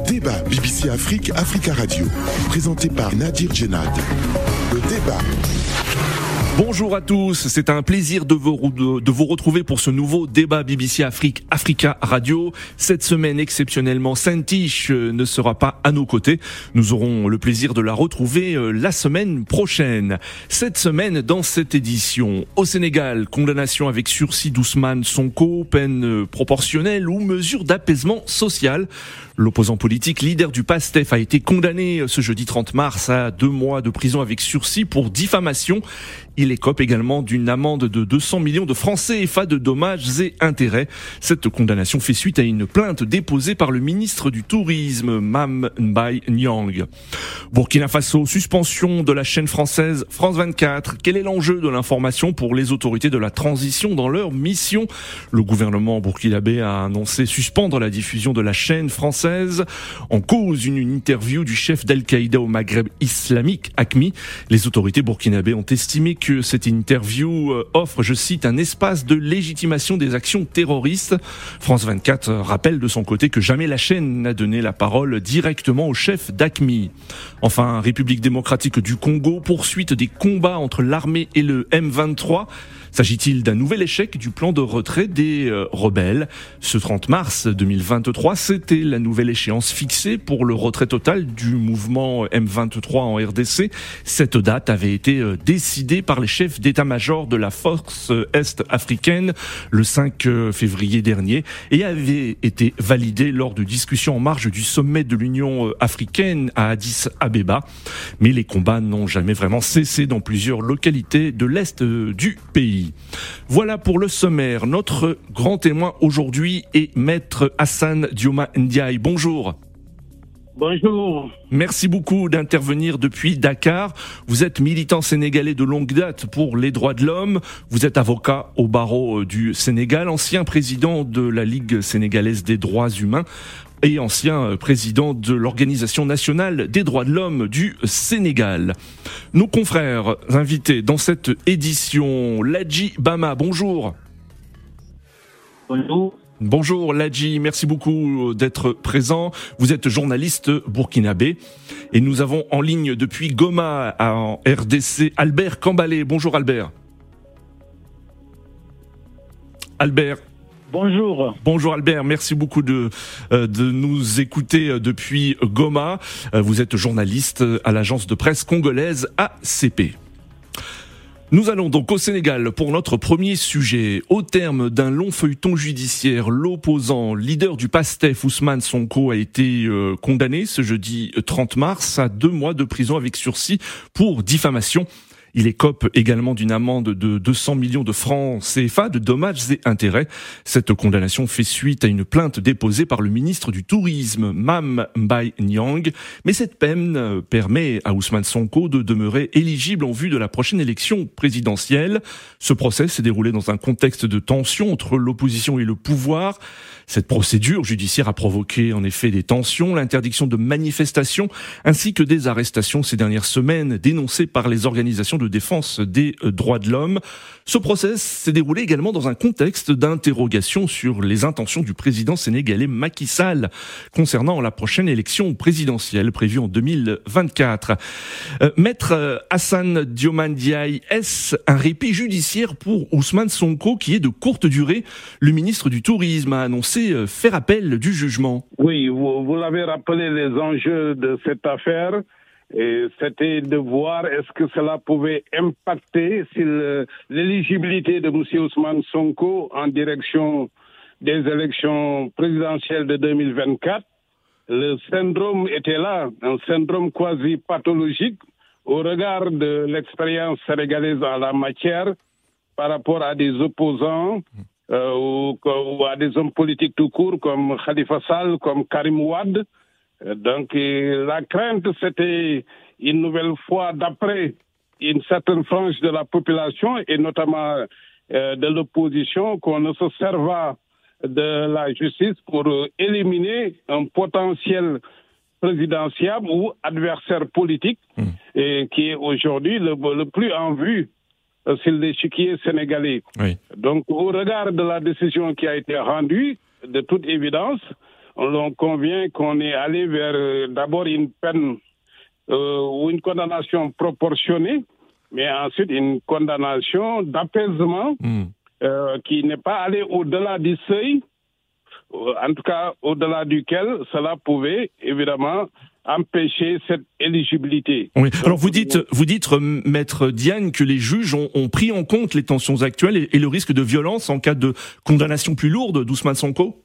Le débat BBC Afrique, Africa Radio, présenté par Nadir Djenad. Le débat. Bonjour à tous, c'est un plaisir de vous, retrouver pour ce nouveau débat BBC Afrique Africa Radio. Cette semaine exceptionnellement, Saint-Tiche euh, ne sera pas à nos côtés. Nous aurons le plaisir de la retrouver euh, la semaine prochaine. Cette semaine, dans cette édition, au Sénégal, condamnation avec sursis d'Ousmane Sonko, peine euh, proportionnelle ou mesure d'apaisement social. L'opposant politique, leader du PASTEF, a été condamné ce jeudi 30 mars à deux mois de prison avec sursis pour diffamation. Il écope également d'une amende de 200 millions de francs CFA de dommages et intérêts. Cette condamnation fait suite à une plainte déposée par le ministre du Tourisme, Mam Mbaye Nyang. Burkina Faso, suspension de la chaîne française France 24. Quel est l'enjeu de l'information pour les autorités de la transition dans leur mission? Le gouvernement burkinabé a annoncé suspendre la diffusion de la chaîne française en cause une, interview du chef d'Al-Qaïda au Maghreb islamique, ACMI. Les autorités burkinabées ont estimé que cette interview euh, offre, je cite, un espace de légitimation des actions terroristes. France 24 rappelle de son côté que jamais la chaîne n'a donné la parole directement au chef d'ACMI. Enfin, République démocratique du Congo, poursuite des combats entre l'armée et le M23. S'agit-il d'un nouvel échec du plan de retrait des euh, rebelles? Ce 30 mars 2023, c'était la nouvelle échéance fixée pour le retrait total du mouvement M23 en RDC. Cette date avait été euh, décidée par les chefs d'état-major de la force est-africaine le 5 euh, février dernier et avait été validée lors de discussions en marge du sommet de l'Union africaine à Addis Abeba. Mais les combats n'ont jamais vraiment cessé dans plusieurs localités de l'est du pays. Voilà pour le sommaire. Notre grand témoin aujourd'hui est Maître Hassan Dioma Ndiaye. Bonjour. Bonjour. Merci beaucoup d'intervenir depuis Dakar. Vous êtes militant sénégalais de longue date pour les droits de l'homme. Vous êtes avocat au barreau du Sénégal, ancien président de la Ligue sénégalaise des droits humains et ancien euh, président de l'Organisation nationale des droits de l'homme du Sénégal. Nos confrères invités dans cette édition, Ladji Bama, bonjour. Bonjour. Bonjour Ladji, merci beaucoup d'être présent. Vous êtes journaliste burkinabé et nous avons en ligne depuis Goma en RDC Albert Cambalé. Bonjour Albert. Albert, Bonjour. Bonjour Albert, merci beaucoup de, euh, de nous écouter euh, depuis Goma. Euh, vous êtes journaliste à l'agence de presse congolaise ACP. Nous allons donc au Sénégal pour notre premier sujet. Au terme d'un long feuilleton judiciaire, l'opposant leader du PASTEF, Ousmane Sonko, a été condamné ce jeudi 30 mars à deux mois de prison avec sursis pour diffamation. Il écope également d'une amende de 200 millions de francs CFA de dommages et intérêts. Cette condamnation fait suite à une plainte déposée par le ministre du Tourisme, Mam Mbaye Nyang. Mais cette peine permet à Ousmane Sonko de demeurer éligible en vue de la prochaine élection présidentielle. Ce procès s'est déroulé dans un contexte de tension entre l'opposition et le pouvoir. Cette procédure judiciaire a provoqué en effet des tensions, l'interdiction de manifestations ainsi que des arrestations ces dernières semaines dénoncées par les organisations de défense des euh, droits de l'homme. Ce procès s'est déroulé également dans un contexte d'interrogation sur les intentions du président sénégalais Macky Sall concernant la prochaine élection présidentielle prévue en 2024. Euh, Maître euh, Hassan Diomandiaï, est-ce un répit judiciaire pour Ousmane Sonko qui est de courte durée Le ministre du Tourisme a annoncé faire appel du jugement? Oui, vous, l'avez rappelé, les enjeux de cette affaire. C'était de voir est-ce que cela pouvait impacter l'éligibilité de M. Ousmane Sonko en direction des élections présidentielles de 2024. Le syndrome était là, un syndrome quasi pathologique au regard de l'expérience sénégalaise en la matière par rapport à des opposants euh, ou, à des hommes politiques tout court comme Khalifa Sall, comme Karim Ouad. Euh, donc la crainte, c'était une nouvelle fois d'après une certaine frange de la population et notamment euh, de l'opposition qu'on ne se serva de la justice pour éliminer un potentiel présidentiel ou adversaire politique hmm. et qui est aujourd'hui le, le, plus en vue euh, sur l'échiquier sénégalais. Donc, au regard de la décision qui a été rendue, de toute évidence, on convient qu'on est allé vers d'abord une peine ou une condamnation proportionnée, mais ensuite une condamnation d'apaisement hmm. qui n'est pas allé au-delà du seuil en tout cas au-delà duquel cela pouvait évidemment empêcher cette éligibilité. Oui. Alors vous dites, vous dites, maître Diane, que les juges ont, pris en compte les tensions actuelles et, le risque de violence en cas de condamnation plus lourde d'Ousmane Sonko?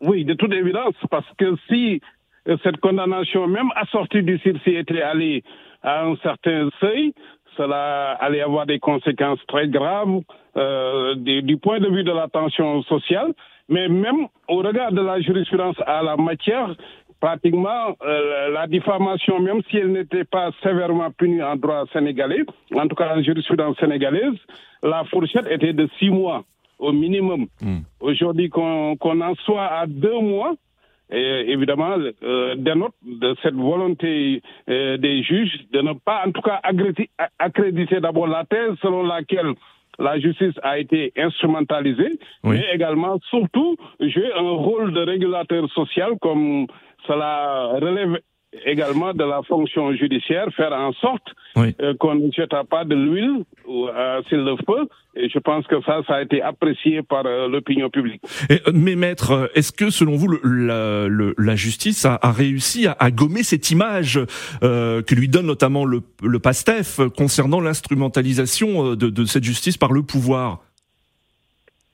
Oui, de toute évidence, parce que si euh, cette condamnation, même assortie du sursis, était allée à un certain seuil, cela allait avoir des conséquences très graves euh, du point de vue de la tension sociale, mais même au regard de la jurisprudence à la matière, pratiquement euh, la diffamation, même si elle n'était pas sévèrement punie en droit sénégalais, en tout cas en jurisprudence sénégalaise, la fourchette était de six mois au minimum. Hmm. Aujourd'hui, qu'on en soit à deux mois, et évidemment, euh, dénote de cette volonté euh, des juges de ne pas, en tout cas, accréditer d'abord la thèse selon laquelle la justice a été instrumentalisée, mais également, surtout, jouer un rôle de régulateur social comme cela relève également de la fonction judiciaire, faire en sorte euh, qu'on ne jette pas de l'huile euh, s'il le faut. Et je pense que ça, ça a été apprécié par euh, l'opinion publique. mais maître, est-ce que selon vous, le, la, justice a, réussi à, gommer cette image que lui donne notamment le, le PASTEF concernant l'instrumentalisation de, de cette justice par le pouvoir?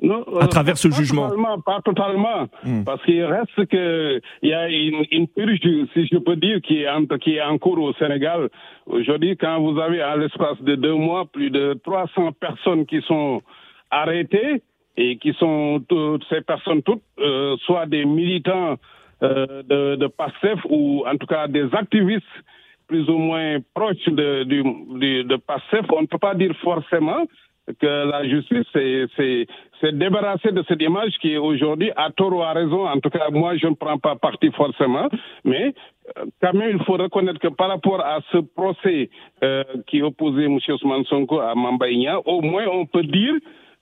Non, à travers ce jugement totalement, Pas totalement, hmm. parce qu'il reste que il y a une, une, purge, si je peux dire, qui est, en, qui est en cours au Sénégal. Aujourd'hui, quand vous avez à l'espace de deux mois plus de 300 personnes qui sont arrêtées et qui sont toutes ces personnes toutes, euh, soit des militants euh, de, de PASSEF ou en tout cas des activistes plus ou moins proches de, de, de PASSEF, on ne peut pas dire forcément que la justice s'est débarrassée de cette image qui est aujourd'hui, à tort ou à raison, en tout cas moi je ne prends pas parti forcément, mais euh, quand même il faut reconnaître que par rapport à ce procès euh, qui opposait M. Ousmane Sonko à Mambaïnia, au moins on peut dire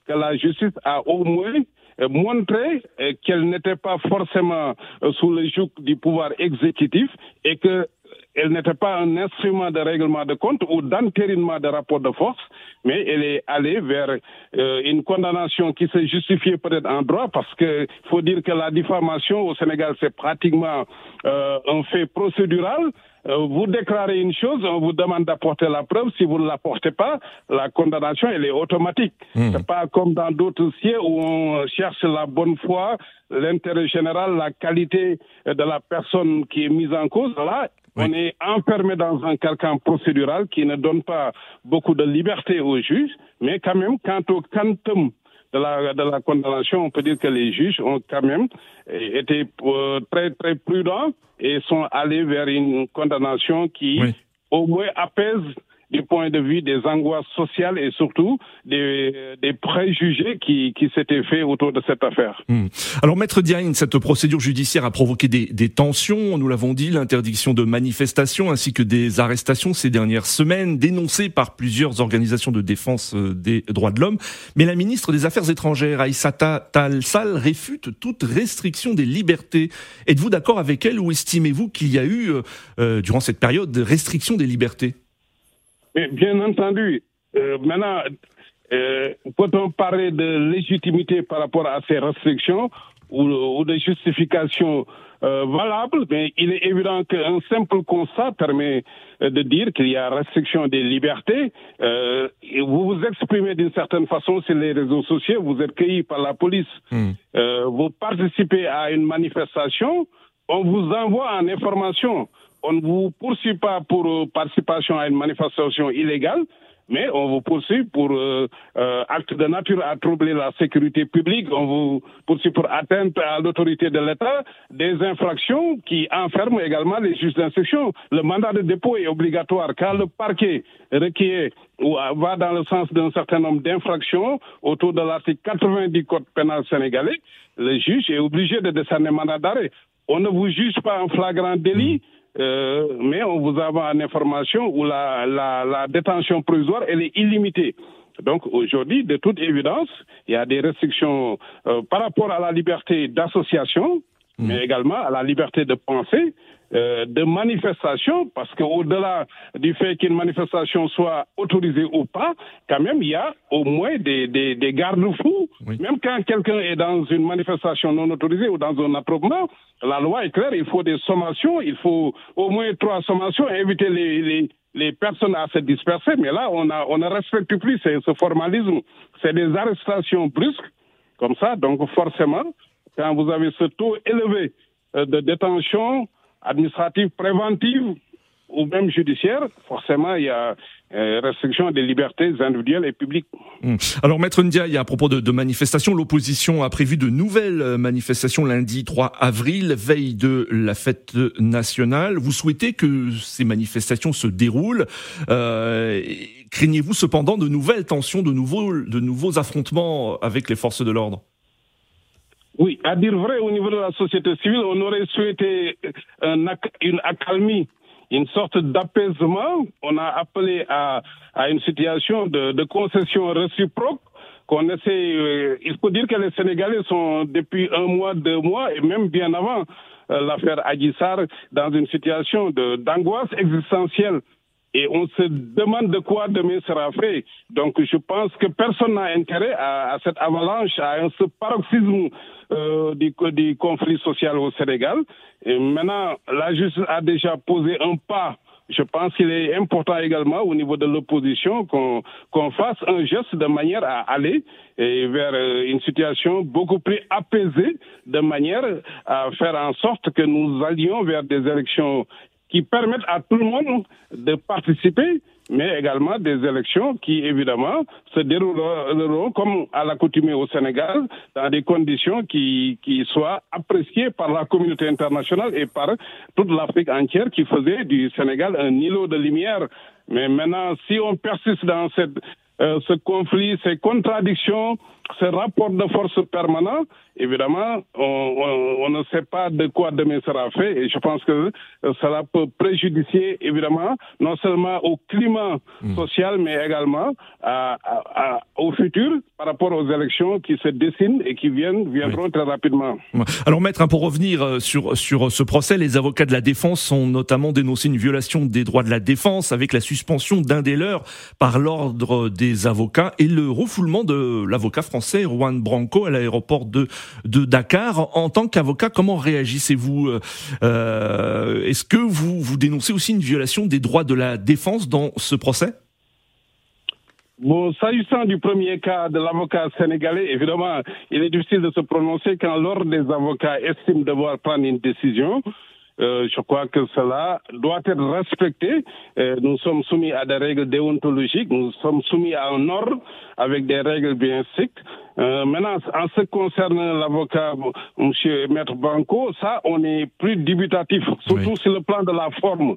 que la justice a au moins euh, montré qu'elle n'était pas forcément sous le joug du pouvoir exécutif et que elle n'était pas un instrument de règlement de compte ou d'entérinement de rapport de force, mais elle est allée vers euh, une condamnation qui se justifiait peut-être en droit parce que faut dire que la diffamation au Sénégal c'est pratiquement euh, un fait procédural. Euh, vous déclarez une chose, on vous demande d'apporter la preuve. Si vous ne l'apportez pas, la condamnation elle est automatique. Mmh. C'est pas comme dans d'autres dossiers où on cherche la bonne foi, l'intérêt général, la qualité de la personne qui est mise en cause. Là, on est enfermé dans un carcan procédural qui ne donne pas beaucoup de liberté aux juges, mais quand même, quant au quantum de la, de la condamnation, on peut dire que les juges ont quand même été euh, très, très prudents et sont allés vers une condamnation qui, au moins, apaise du point de vue des angoisses sociales et surtout des, des préjugés qui, qui s'étaient faits autour de cette affaire. Hmm. Alors, Maître Diagne, cette procédure judiciaire a provoqué des, des tensions, nous l'avons dit, l'interdiction de manifestations ainsi que des arrestations ces dernières semaines, dénoncées par plusieurs organisations de défense euh, des droits de l'homme. Mais la ministre des Affaires étrangères, Aïssata Talsal, réfute toute restriction des libertés. Êtes-vous d'accord avec elle ou estimez-vous qu'il y a eu, euh, euh durant cette période, restriction des libertés? Bien entendu, euh, maintenant, euh, peut-on parler de légitimité par rapport à ces restrictions ou, de justification euh, valable, mais il est évident qu'un simple constat permet euh, de dire qu'il y a restriction des libertés. Euh, vous vous exprimez d'une certaine façon sur les réseaux sociaux, vous êtes cueilli par la police, hmm. euh, vous participez à une manifestation, on vous envoie en information on ne vous poursuit pas pour euh, participation à une manifestation illégale, mais on vous poursuit pour euh, euh, acte de nature à troubler la sécurité publique, on vous poursuit pour atteinte à l'autorité de l'État, des infractions qui enferment également les juges d'instruction. Le mandat de dépôt est obligatoire car le parquet requiert ou va dans le sens d'un certain nombre d'infractions autour de l'article 80 du Code pénal sénégalais. Le juge est obligé de décerner mandat d'arrêt. On ne vous juge pas en flagrant délit euh, mais on vous a en information où la, la, la détention provisoire, elle est illimitée. Donc aujourd'hui, de toute évidence, il y a des restrictions euh, par rapport à la liberté d'association, mmh. mais également à la liberté de penser, euh, de manifestation, parce qu'au-delà du fait qu'une manifestation soit autorisée ou pas, quand même, il y a au moins des, des, des garde-fous. Même quand quelqu'un est dans une manifestation non autorisée ou dans un attroupement, la loi est claire, il faut des sommations, il faut au moins trois sommations, inviter les, les, les personnes à se disperser, mais là, on, a, on ne respecte plus ce formalisme. C'est des arrestations brusques, comme ça, donc forcément, quand vous avez ce taux élevé euh, de détention, administrative préventive ou même judiciaire, forcément, il y a euh, restriction des libertés individuelles et publiques. Hmm. Alors, Maître Ndiaye, à propos de, de manifestations, l'opposition a prévu de nouvelles manifestations lundi 3 avril, veille de la fête nationale. Vous souhaitez que ces manifestations se déroulent euh, Craignez-vous cependant de nouvelles tensions, de nouveaux, de nouveaux affrontements avec les forces de l'ordre? Oui, à dire vrai, au niveau de la société civile, on aurait souhaité un, une accalmie, une sorte d'apaisement. On a appelé à, une situation de, de concession réciproque qu'on essaie. Euh, il faut dire que les Sénégalais sont depuis un mois, deux mois, et même bien avant euh, l'affaire Adjissar, dans une situation d'angoisse existentielle et on se demande de quoi demain sera fait. Donc je pense que personne n'a intérêt à, cette avalanche, à ce paroxysme euh, du, du, conflit social au Sénégal. Et maintenant, la justice a déjà posé un pas. Je pense qu'il est important également au niveau de l'opposition qu'on qu'on fasse un geste de manière à aller et vers euh, une situation beaucoup plus apaisée, de manière à faire en sorte que nous allions vers des élections qui permettent à tout le monde de participer, mais également des élections qui, évidemment, se dérouleront comme à l'accoutumée au Sénégal, dans des conditions qui, qui soient appréciées par la communauté internationale et par toute l'Afrique entière qui faisait du Sénégal un îlot de lumière. Mais maintenant, si on persiste dans cette, euh, ce conflit, ces contradictions, ce rapport de force permanent, évidemment, on, on, on, ne sait pas de quoi demain sera fait et je pense que cela peut préjudicier, évidemment, non seulement au climat mmh. social, mais également à, à, à, au futur par rapport aux élections qui se dessinent et qui viennent, viendront oui. très rapidement. Alors, Maître, hein, pour revenir euh, sur, sur ce procès, les avocats de la défense ont notamment dénoncé une violation des droits de la défense avec la suspension d'un des leurs par l'ordre des avocats et le refoulement de l'avocat français français, Juan Branco, à l'aéroport de, Dakar. En tant qu'avocat, comment réagissez-vous euh, euh, Est-ce que vous, vous dénoncez aussi une violation des droits de la défense dans ce procès? Bon, s'agissant du premier cas de l'avocat sénégalais, évidemment, il est difficile de se prononcer quand l'ordre des avocats estime devoir prendre une décision. Euh, je crois que cela doit être respecté. Euh, nous sommes soumis à des règles déontologiques, nous sommes soumis à un ordre avec des règles bien strictes. Euh, maintenant, en ce qui concerne l'avocat, Monsieur Maître Banco, ça, on est plus dubitatif, surtout oui. sur le plan de la forme.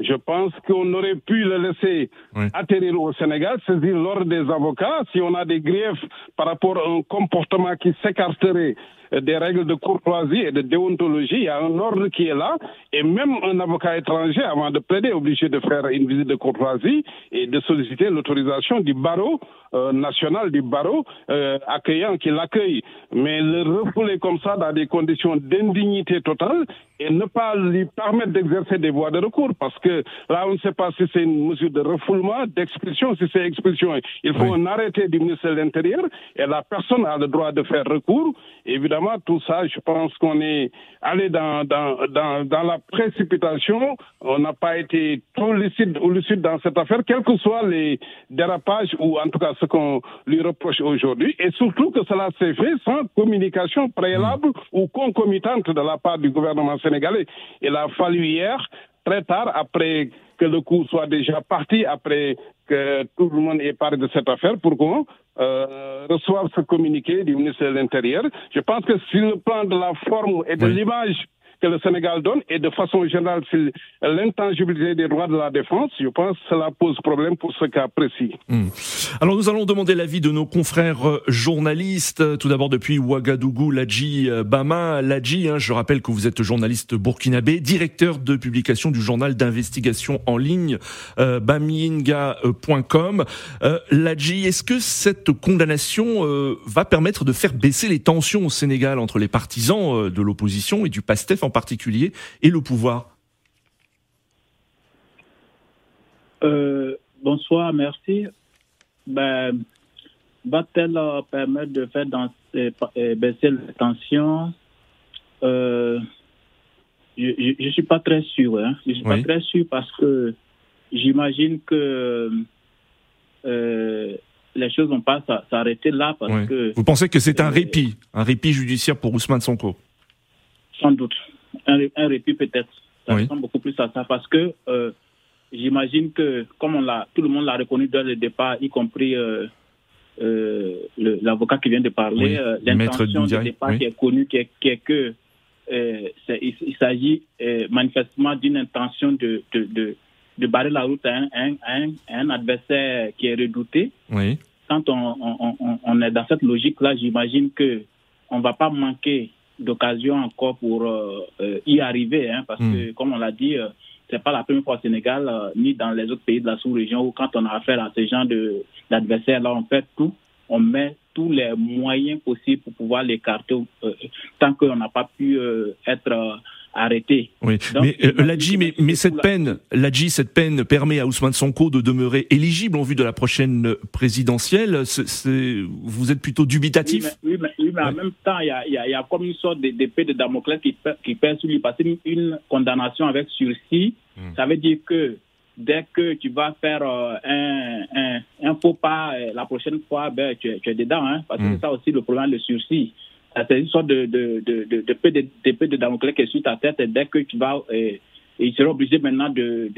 Je pense qu'on aurait pu le laisser oui. atterrir au Sénégal, saisir l'ordre des avocats. Si on a des griefs par rapport à un comportement qui s'écarterait des règles de courtoisie et de déontologie, il y a un ordre qui est là, et même un avocat étranger, avant de plaider, est obligé de faire une visite de courtoisie et de solliciter l'autorisation du barreau euh, national, du barreau euh, accueillant qui l'accueille. Mais le refouler comme ça dans des conditions d'indignité totale et ne pas lui permettre d'exercer des voies de recours, parce que là, on ne sait pas si c'est une mesure de refoulement, d'expulsion, si c'est expulsion. Il faut oui. un arrêté du ministre de l'Intérieur et la personne a le droit de faire recours. Évidemment, tout ça, je pense qu'on est allé dans, dans, dans, dans, la précipitation. On n'a pas été trop lucide ou lucide dans cette affaire, quels que soient les dérapages ou en tout cas ce qu'on lui reproche aujourd'hui. Et surtout que cela s'est fait sans communication préalable mmh. ou concomitante de la part du gouvernement sénégalais. Il a fallu hier très tard, après que le coup soit déjà parti, après que tout le monde ait parlé de cette affaire, pour qu'on euh, reçoive ce communiqué du ministère de l'Intérieur. Je pense que sur le plan de la forme et de oui. l'image que le Sénégal donne et de façon générale l'intangibilité des droits de la défense, je pense que cela pose problème pour ce cas précis. Hmm. Alors nous allons demander l'avis de nos confrères euh, journalistes. Tout d'abord depuis Ouagadougou, Ladji euh, Bama. Ladji, hein, je rappelle que vous êtes journaliste burkinabé, directeur de publication du journal d'investigation en ligne euh, bamiinga.com. Euh, Ladji, est-ce que cette condamnation va permettre de faire baisser les tensions au Sénégal entre les partisans de l'opposition et du PASTEF en particulier et le pouvoir Bonsoir, merci. Ben, va-t-elle permettre de faire baisser les tensions? Je ne suis pas très sûr. Hein. Je ne suis pas très sûr parce que j'imagine que euh, les choses vont pas s'arrêter là parce que. Vous pensez que c'est un euh, répit, un répit judiciaire pour Ousmane Sonko? Sans doute, un, répit peut-être. Ça ressemble beaucoup plus à ça parce que euh, j'imagine que comme on l'a, tout le monde l'a reconnu dès le départ, y compris l'avocat qui vient de parler, l'intention du départ qui est connue, qui est, que il, s'agit manifestement d'une intention de, de de barrer la route à un, adversaire qui est redouté. Oui. Quand on, est dans cette logique-là, j'imagine que on va pas manquer d'occasion encore pour euh, euh, y arriver, hein, parce que, hmm. comme on l'a dit, euh, c'est pas la première fois au Sénégal, ni dans les autres pays de la sous-région, où quand on a affaire à ce genre d'adversaires-là, on fait tout, on met tous les moyens possibles pour pouvoir l'écarter tant qu'on n'a pas pu être arrêté. Oui, mais euh, Ladji, mais, mais cette peine, Ladji, cette peine permet à Ousmane Sonko de demeurer éligible en vue de la prochaine présidentielle. vous êtes plutôt dubitatif? Oui, mais, oui, mais, en même temps, il y a, y a, comme une sorte d'épée de Damoclès qui, qui pèse sur lui. Parce une condamnation avec sursis, hmm. ça veut dire que dès que tu vas faire euh, un, un, un, faux pas euh, la prochaine fois, ben, tu, tu es dedans. Hein, parce que hmm. c'est ça aussi le problème de sursis c'est une sorte de, de, de, de, de, de, de Damoclès qui est sur ta tête et dès que tu vas, et, il sera obligé maintenant de,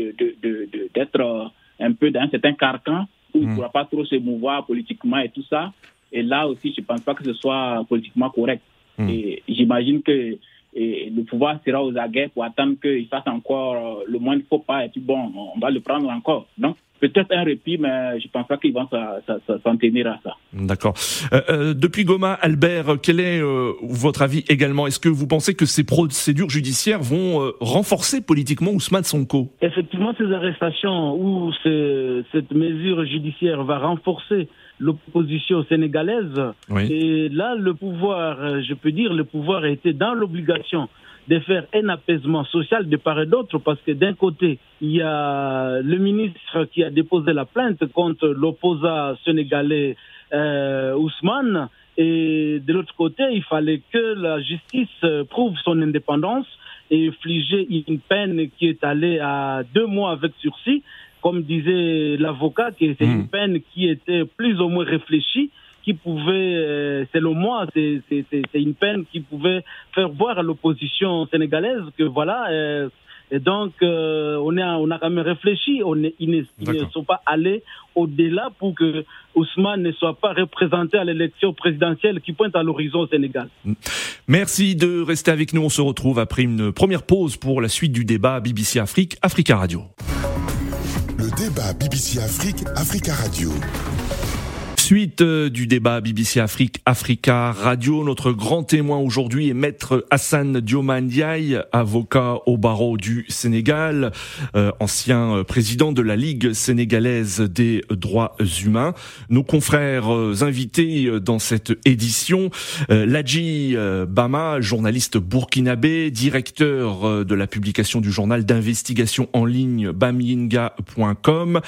d'être euh, un peu dans un certain carcan où il ne pourra pas trop se mouvoir politiquement et tout ça. Et là aussi, je ne pense pas que ce soit politiquement correct. Et j'imagine que le pouvoir sera aux aguets pour attendre qu'il fasse encore euh, le moins de faux pas et puis bon, on va le prendre encore. Donc, peut-être un répit, mais je ne pense pas qu'ils vont s'en tenir à ça. D'accord. Euh, euh, depuis Goma, Albert, quel est euh, votre avis également? Est-ce que vous pensez que ces procédures judiciaires vont renforcer politiquement Ousmane Sonko? Effectivement, ces arrestations ou cette mesure judiciaire va renforcer l'opposition sénégalaise. Et là, le pouvoir, je peux dire, le pouvoir a été dans l'obligation de faire un apaisement social de part et d'autre, parce que d'un côté, il y a le ministre qui a déposé la plainte contre l'opposant sénégalais euh, Ousmane, et de l'autre côté, il fallait que la justice prouve son indépendance et infliger une peine qui est allée à deux mois avec sursis, comme disait l'avocat, que c'est une hmm. peine qui était plus ou moins réfléchie qui pouvait, euh, selon moi, c'est une peine qui pouvait faire voir à l'opposition sénégalaise que voilà. Euh, et donc, euh, on, a, on a quand même réfléchi. On est, ils, ne, sont pas allés au-delà pour que Ousmane ne soit pas représenté à l'élection présidentielle qui pointe à l'horizon au Sénégal. Merci de rester avec nous. On se retrouve après une première pause pour la suite du débat BBC Afrique, Africa Radio. Le débat BBC Afrique, Africa Radio. Suite euh, du débat BBC Afrique Africa Radio, notre grand témoin aujourd'hui est maître Hassan Diomandiaï, avocat au barreau du Sénégal, euh, ancien euh, président de la Ligue sénégalaise des droits humains. Nos confrères invités dans cette édition, Ladji Bama, journaliste burkinabé, directeur de la publication du journal d'investigation en ligne bamiinga.com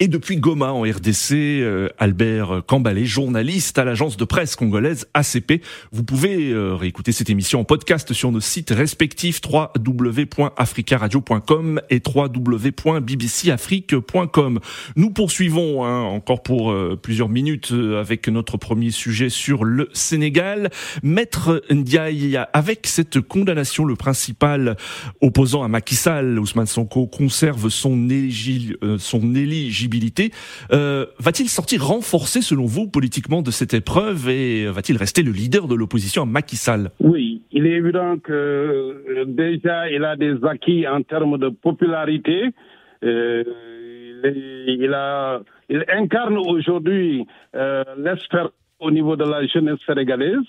et depuis Goma en RDC, Albert Cambalé, journaliste à l'agence de presse congolaise ACP. Vous pouvez euh, réécouter cette émission en podcast sur nos sites respectifs www.africaradio.com et www.bbcafrique.com. Nous poursuivons hein, encore pour euh, plusieurs minutes euh, avec notre premier sujet sur le Sénégal. Maître Ndiaye, avec cette condamnation, le principal opposant à Macky Sall, Ousmane Sonko, conserve son, éligibilité. Va-t-il sortir renforcer ce selon vous, politiquement, de cette épreuve et va-t-il rester le leader de l'opposition à Macky Sall? Oui, il est évident que euh, déjà il a des acquis en termes de popularité. Euh, il, incarne aujourd'hui euh, au niveau de la jeunesse sénégalaise.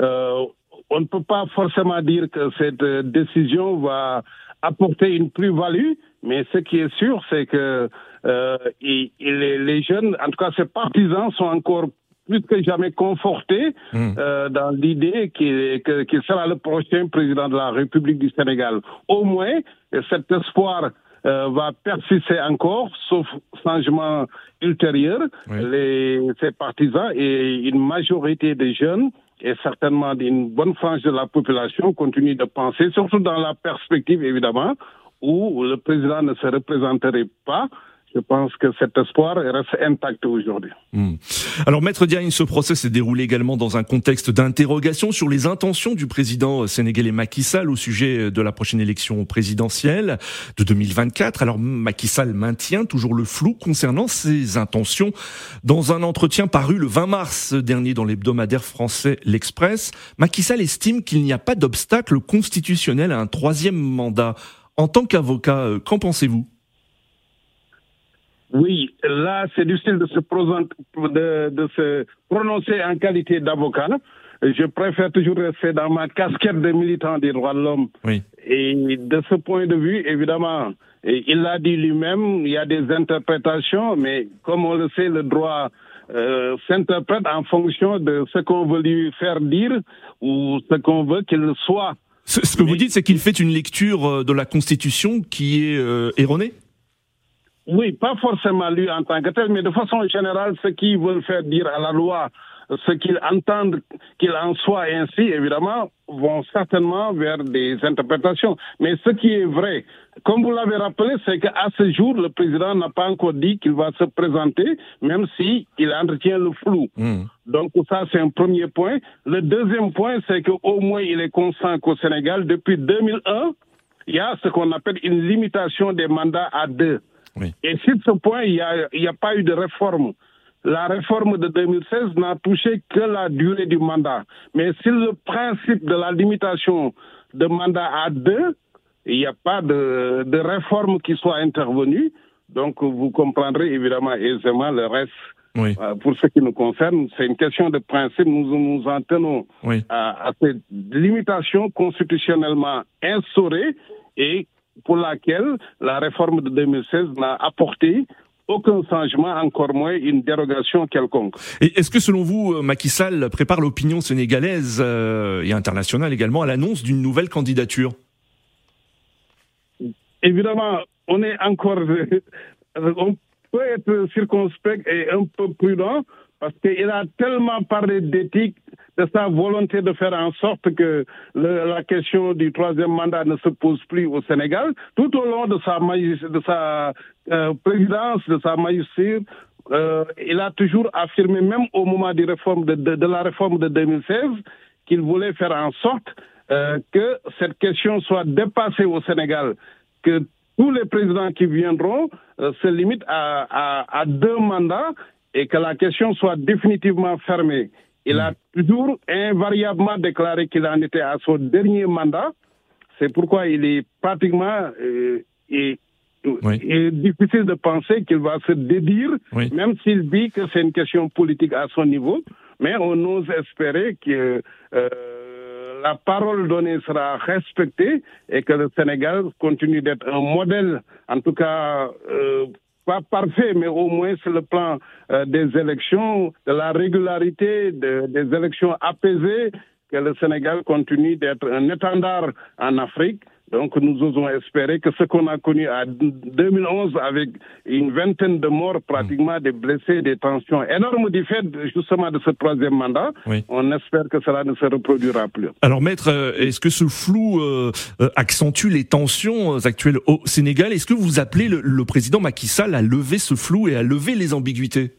Euh, on ne peut pas forcément dire que cette décision va apporter une plus-value, mais ce qui est sûr, c'est que euh, les jeunes, en tout cas ses partisans, sont encore plus que jamais confortés hmm. euh, dans l'idée qu'il sera le prochain président de la République du Sénégal. Au moins, cet espoir euh, va persister encore, sauf changement ultérieur. Les, ses partisans et une majorité des jeunes et certainement d'une bonne frange de la population continuent de penser, surtout dans la perspective évidemment où le président ne se représenterait pas je pense que cet espoir reste intact aujourd'hui. Hmm. Alors, Maître Diagne, ce procès s'est déroulé également dans un contexte d'interrogation sur les intentions du président sénégalais Macky Sall au sujet de la prochaine élection présidentielle de 2024. Alors, Macky Sall maintient toujours le flou concernant ses intentions. Dans un entretien paru le 20 mars dernier dans l'hebdomadaire français L'Express, Macky Sall estime qu'il n'y a pas d'obstacle constitutionnel à un troisième mandat. En tant qu'avocat, euh, qu'en pensez-vous? Oui, là, c'est difficile de se, de, de se prononcer en qualité d'avocat. Je préfère toujours rester dans ma casquette de militant des droits de l'homme. Oui. Et de ce point de vue, évidemment, il l'a dit lui-même, il y a des interprétations, mais comme on le sait, le droit euh, s'interprète en fonction de ce qu'on veut lui faire dire ou ce qu'on veut qu'il soit. Ce, que vous dites, c'est qu'il fait une lecture euh, de la Constitution qui est euh, erronée? Oui, pas forcément lui en tant que tel, mais de façon générale, ce qu'ils veulent faire dire à la loi, ce qu'ils entendent qu'il en soit ainsi, évidemment, vont certainement vers des interprétations. Mais ce qui est vrai, comme vous l'avez rappelé, c'est qu'à ce jour, le président n'a pas encore dit qu'il va se présenter, même si il entretient le flou. Hmm. Donc ça, c'est un premier point. Le deuxième point, c'est qu'au moins il est conscient qu'au Sénégal, depuis 2001, il y a ce qu'on appelle une limitation des mandats à deux. Et sur ce point, il n'y a, a pas eu de réforme. La réforme de 2016 n'a touché que la durée du mandat. Mais sur le principe de la limitation de mandat à deux, il n'y a pas de, de, réforme qui soit intervenue. Donc, vous comprendrez évidemment aisément le reste. Euh, pour ce qui nous concerne, c'est une question de principe. Nous nous en tenons à, à, cette limitation constitutionnellement instaurée et pour laquelle la réforme de 2016 n'a apporté aucun changement, encore moins une dérogation quelconque. Est-ce que selon vous, euh, Macky Sall prépare l'opinion sénégalaise euh, et internationale également à l'annonce d'une nouvelle candidature? Évidemment, on est encore... on peut être circonspect et un peu prudent parce qu'il a tellement parlé d'éthique, de sa volonté de faire en sorte que la question du troisième mandat ne se pose plus au Sénégal, tout au long de sa, de sa euh, présidence, de sa magistrature, euh, il a toujours affirmé, même au moment de, la réforme de 2016, qu'il voulait faire en sorte euh, que cette question soit dépassée au Sénégal, que tous les présidents qui viendront se limitent à deux mandats et que la question soit définitivement fermée. Il a toujours invariablement déclaré qu'il en était à son dernier mandat. C'est pourquoi il est pratiquement euh, et, difficile de penser qu'il va se dédire, même s'il dit que c'est une question politique à son niveau. Mais on ose espérer que euh, la parole donnée sera respectée et que le Sénégal continue d'être un modèle, en tout cas euh, pas parfait, mais au moins sur le plan euh, des élections, de la régularité, des élections apaisées, que le Sénégal continue d'être un étendard en Afrique. Donc nous osons espérer que ce qu'on a connu en 2011 avec une vingtaine de morts, pratiquement des blessés, des tensions énormes du fait justement de ce troisième mandat, on espère que cela ne se reproduira plus. Alors maître, euh, est-ce que ce flou euh, euh, accentue les tensions actuelles au Sénégal? Est-ce que vous appelez le, président Macky Sall à lever ce flou et à lever les ambiguïtés?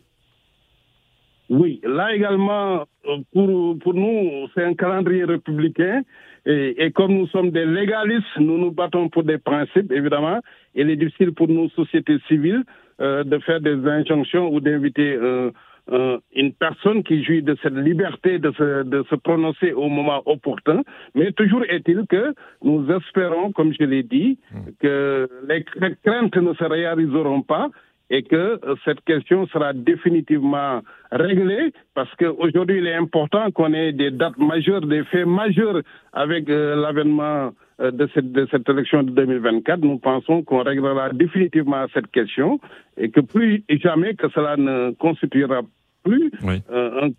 Oui, là également, pour, pour nous, c'est un calendrier républicain. Et, comme nous sommes des légalistes, nous nous battons pour des principes, évidemment. Il est difficile pour nos sociétés civiles euh, de faire des injonctions ou d'inviter euh, euh, une personne qui jouit de cette liberté de se, de se prononcer au moment opportun. Mais toujours est-il que nous espérons, comme je l'ai dit, hmm. que les craintes ne se réaliseront pas et que cette question sera définitivement réglée parce qu'aujourd'hui, il est important qu'on ait des dates majeures, des faits majeurs avec euh, l'avènement euh, de cette, de cette élection de 2024. Nous pensons qu'on réglera définitivement cette question et que plus jamais que cela ne constituera plus euh,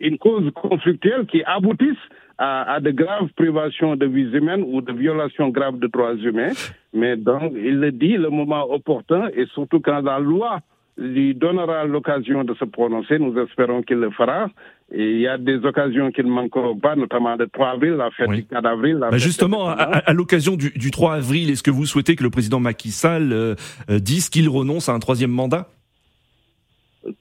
une cause conflictuelle qui aboutisse à, à, de graves privations de vies humaines ou de violations graves de droits humains. Mais donc, il le dit le moment opportun et surtout quand la loi lui donnera l'occasion de se prononcer, nous espérons qu'il le fera. Et il y a des occasions qui ne manqueront pas, notamment le 3 avril, la fête du 4 avril. Bah justement, à, l'occasion du, du, 3 avril, est-ce que vous souhaitez que le président Macky Sall euh, euh, dise qu'il renonce à un troisième mandat?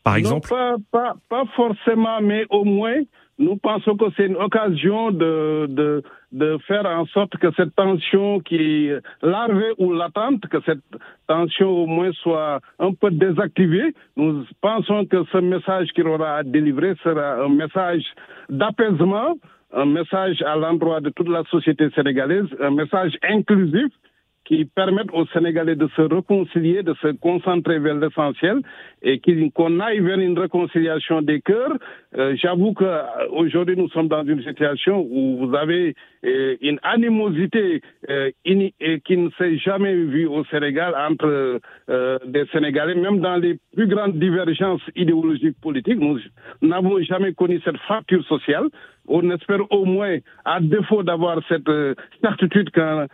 Par exemple pas, pas, pas forcément, mais au moins nous pensons que c'est une occasion de, de, de, faire en sorte que cette tension qui est larvée ou latente, que cette tension au moins soit un peu désactivée. Nous pensons que ce message qu'il aura à délivrer sera un message d'apaisement, un message à l'endroit de toute la société sénégalaise, un message inclusif qui permettent aux Sénégalais de se réconcilier, de se concentrer vers l'essentiel et qu'on aille vers une réconciliation des cœurs. Euh, J'avoue qu'aujourd'hui, nous sommes dans une situation où vous avez euh, une animosité euh, qui ne s'est jamais vue au Sénégal entre euh, des Sénégalais, même dans les plus grandes divergences idéologiques politiques. Nous n'avons jamais connu cette fracture sociale. On espère au moins, à défaut d'avoir cette euh, certitude quand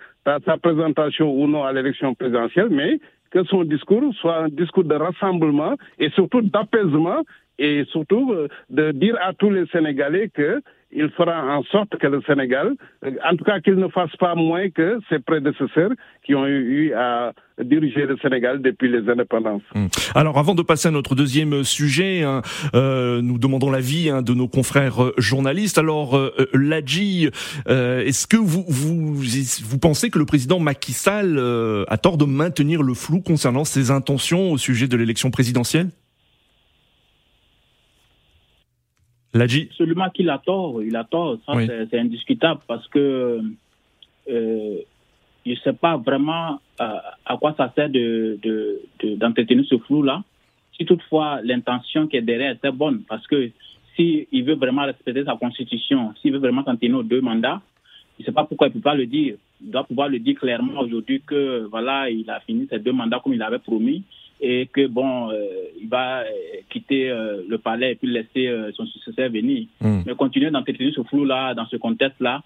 sa présentation ou non à l'élection présidentielle, mais que son discours soit un discours de rassemblement et surtout d'apaisement et surtout euh, de dire à tous les Sénégalais que il fera en sorte que le Sénégal, euh, en tout cas qu'il ne fasse pas moins que ses prédécesseurs qui ont eu à diriger le Sénégal depuis les indépendances. Hmm. Alors avant de passer à notre deuxième sujet, hein, euh, nous demandons l'avis hein, de nos confrères euh, journalistes. Alors euh, Ladji, est-ce que vous, vous, vous pensez que le président Macky Sall a tort de maintenir le flou concernant ses intentions au sujet de l'élection présidentielle Ladji Absolument qu'il a tort, il a tort, ça c'est indiscutable parce que euh, je ne sais pas vraiment euh, à quoi ça sert d'entretenir de, de, ce flou-là. Si toutefois l'intention qui est derrière est bonne, parce que s'il veut vraiment respecter sa constitution, s'il veut vraiment continuer aux deux mandats, je ne sais pas pourquoi il ne peut pas le dire. Il doit pouvoir le dire clairement aujourd'hui que voilà, il a fini ses deux mandats comme il avait promis et que bon, euh, il va euh, quitter euh, le palais et puis laisser son successeur venir. Hmm. Mais continuer d'entretenir ce flou-là, dans ce contexte-là,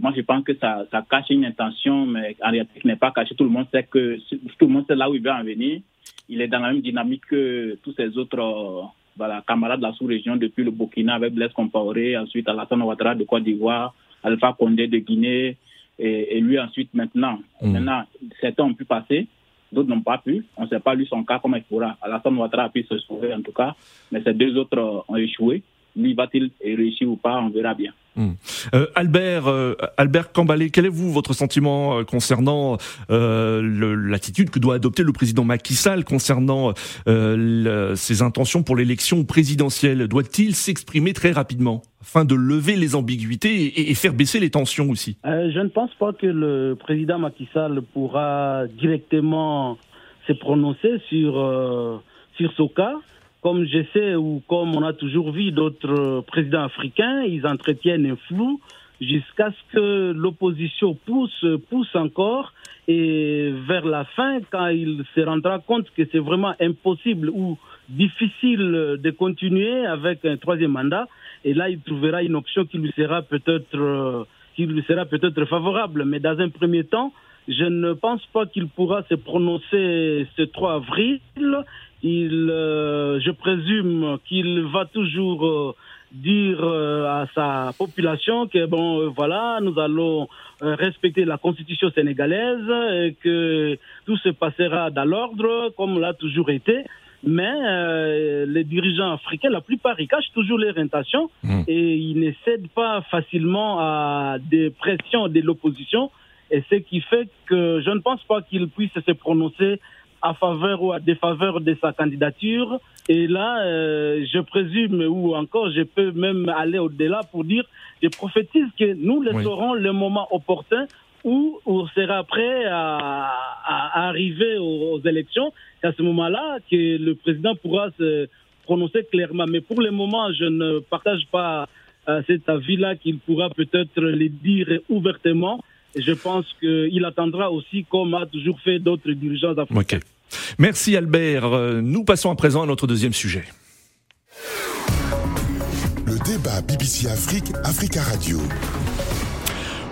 moi je pense que ça, ça cache une intention, mais en réalité qui n'est pas cachée. Tout le monde sait que tout le monde sait là où il veut en venir. Il est dans la même dynamique que tous ses autres voilà, camarades de la sous-région, depuis le Burkina avec Blaise Compaoré, ensuite Alassane Ouattara de Côte d'Ivoire, Alpha Condé de Guinée, et, lui ensuite maintenant. Hmm. Maintenant, certains ont pu passer d'autres n'ont pas pu. On ne sait pas lui son cas, comment il pourra. Alassane Ouattara a pu se sauver en tout cas, mais ces deux autres ont échoué. Lui va-t-il réussir ou pas On verra bien. Hmm. Euh, Albert, euh, Albert Cambalé, quel est vous votre sentiment euh, concernant l'attitude que doit adopter le président Macky Sall concernant ses intentions pour l'élection présidentielle? Doit-il s'exprimer très rapidement afin de lever les ambiguïtés et, faire baisser les tensions aussi? Je ne pense pas que le président Macky Sall pourra directement se prononcer sur sur ce cas comme je sais ou comme on a toujours vu d'autres présidents africains, ils entretiennent un flou jusqu'à ce que l'opposition pousse, pousse encore et vers la fin, quand il se rendra compte que c'est vraiment impossible ou difficile de continuer avec un troisième mandat, et là il trouvera une option qui lui sera peut-être qui lui sera peut-être favorable. Mais dans un premier temps, je ne pense pas qu'il pourra se prononcer ce 3 avril il, euh, je présume qu'il va toujours euh, dire euh, à sa population que bon voilà nous allons respecter la constitution sénégalaise et que tout se passera dans l'ordre comme l'a toujours été mais les dirigeants africains, la plupart, ils cachent toujours leur intention mmh. et ils ne cèdent pas facilement à des pressions de l'opposition. Et ce qui fait que je ne pense pas qu'ils puissent se prononcer à faveur ou à défaveur de sa candidature. Et là, euh, je présume, ou encore, je peux même aller au-delà pour dire, je prophétise que nous laisserons le moment opportun où on sera prêt à, arriver aux, élections. C'est à ce moment-là que le président pourra se prononcer clairement. Mais pour le moment, je ne partage pas euh, cet avis-là qu'il pourra peut-être le dire ouvertement. Je pense qu'il attendra aussi, comme a toujours fait d'autres dirigeants africains. Merci Albert. Euh, nous passons à présent à notre deuxième sujet. Le débat BBC Afrique, Africa Radio.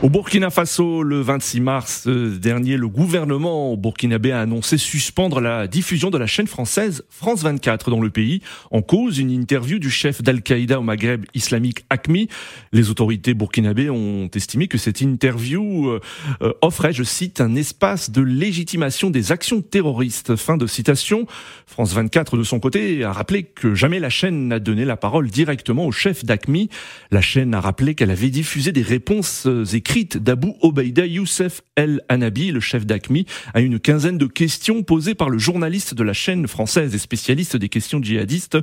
Au Burkina Faso, le 26 mars euh, dernier, le gouvernement burkinabé a annoncé suspendre la diffusion de la chaîne française France 24 dans le pays. En cause, une interview du chef d'Al-Qaïda au Maghreb islamique ACMI. Les autorités burkinabées ont estimé que cette interview euh, euh, offrait, je cite, un espace de légitimation des actions terroristes. Fin de citation. France 24, de son côté, a rappelé que jamais la chaîne n'a donné la parole directement au chef d'ACMI. La chaîne a rappelé qu'elle avait diffusé des réponses écrites d'Abu Obeida Youssef El Anabi, le chef d'ACMI, à une quinzaine de questions posées par le journaliste de la chaîne française et spécialiste des questions djihadistes,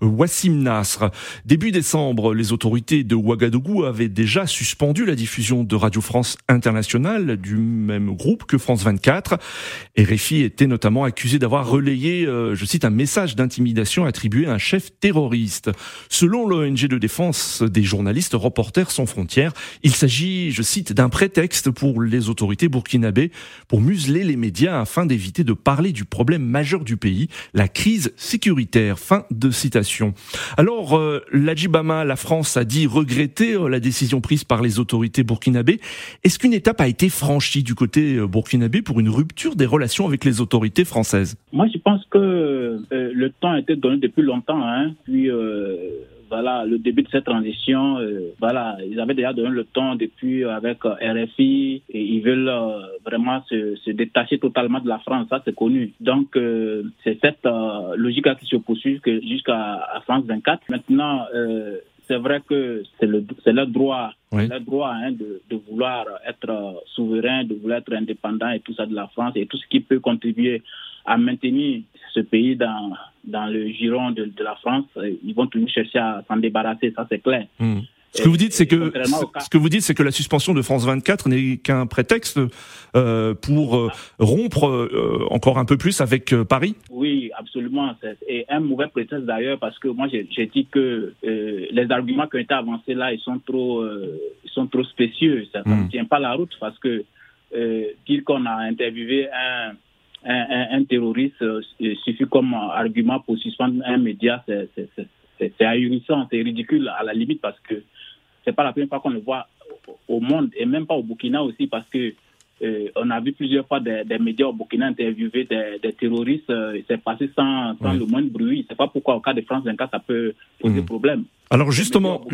Wassim Nasr. Début décembre, les autorités de Ouagadougou avaient déjà suspendu la diffusion de Radio France Internationale du même groupe que France 24. RFI était notamment accusé d'avoir relayé, euh, je cite, un message d'intimidation attribué à un chef terroriste. Selon l'ONG de défense des journalistes Reporters sans frontières, il s'agit, je cite, d'un prétexte pour les autorités burkinabées pour museler les médias afin d'éviter de parler du problème majeur du pays, la crise sécuritaire. Fin de citation. Alors, euh, l'Adjibama, la France a dit regretter euh, la décision prise par les autorités burkinabées. Est-ce qu'une étape a été franchie du côté euh, burkinabé pour une rupture des relations avec les autorités françaises? Moi, je pense que le temps a été donné depuis longtemps. Hein. Puis voilà, le début de cette transition, euh, voilà, ils avaient déjà donné le temps depuis avec euh, RFI et ils veulent euh, vraiment se, détacher totalement de la France, ça c'est connu. Donc c'est cette logique qui se poursuit jusqu'à France 24. Maintenant, c'est vrai que c'est le leur droit, leur droit hein, de, de, vouloir être souverain, de vouloir être indépendant et tout ça de la France et tout ce qui peut contribuer à maintenir ce pays dans, dans le giron de, de la France, ils vont toujours chercher à s'en débarrasser, ça c'est clair. Hmm. Ce que vous dites, c'est que ce que vous dites, c'est que la suspension de France 24 n'est qu'un prétexte euh, pour euh, rompre euh, encore un peu plus avec euh, Paris. Oui, absolument. Et un mauvais prétexte d'ailleurs, parce que moi j'ai dit que les arguments qui ont été avancés là, ils sont trop, ils sont trop spécieux. Ça ne hmm. tient pas la route parce que dire qu'on a interviewé un un, terroriste euh, suffit comme argument pour suspendre un média, c'est ahurissant, c'est ridicule à la limite parce que c'est pas la première fois qu'on le voit au monde et même pas au Burkina aussi parce que euh, on a vu plusieurs fois des, médias au Burkina interviewer des, terroristes. Euh, c'est passé sans, sans le moindre bruit. C'est pas pourquoi au cas de France 24 ça peut poser mmh. problème. Alors justement,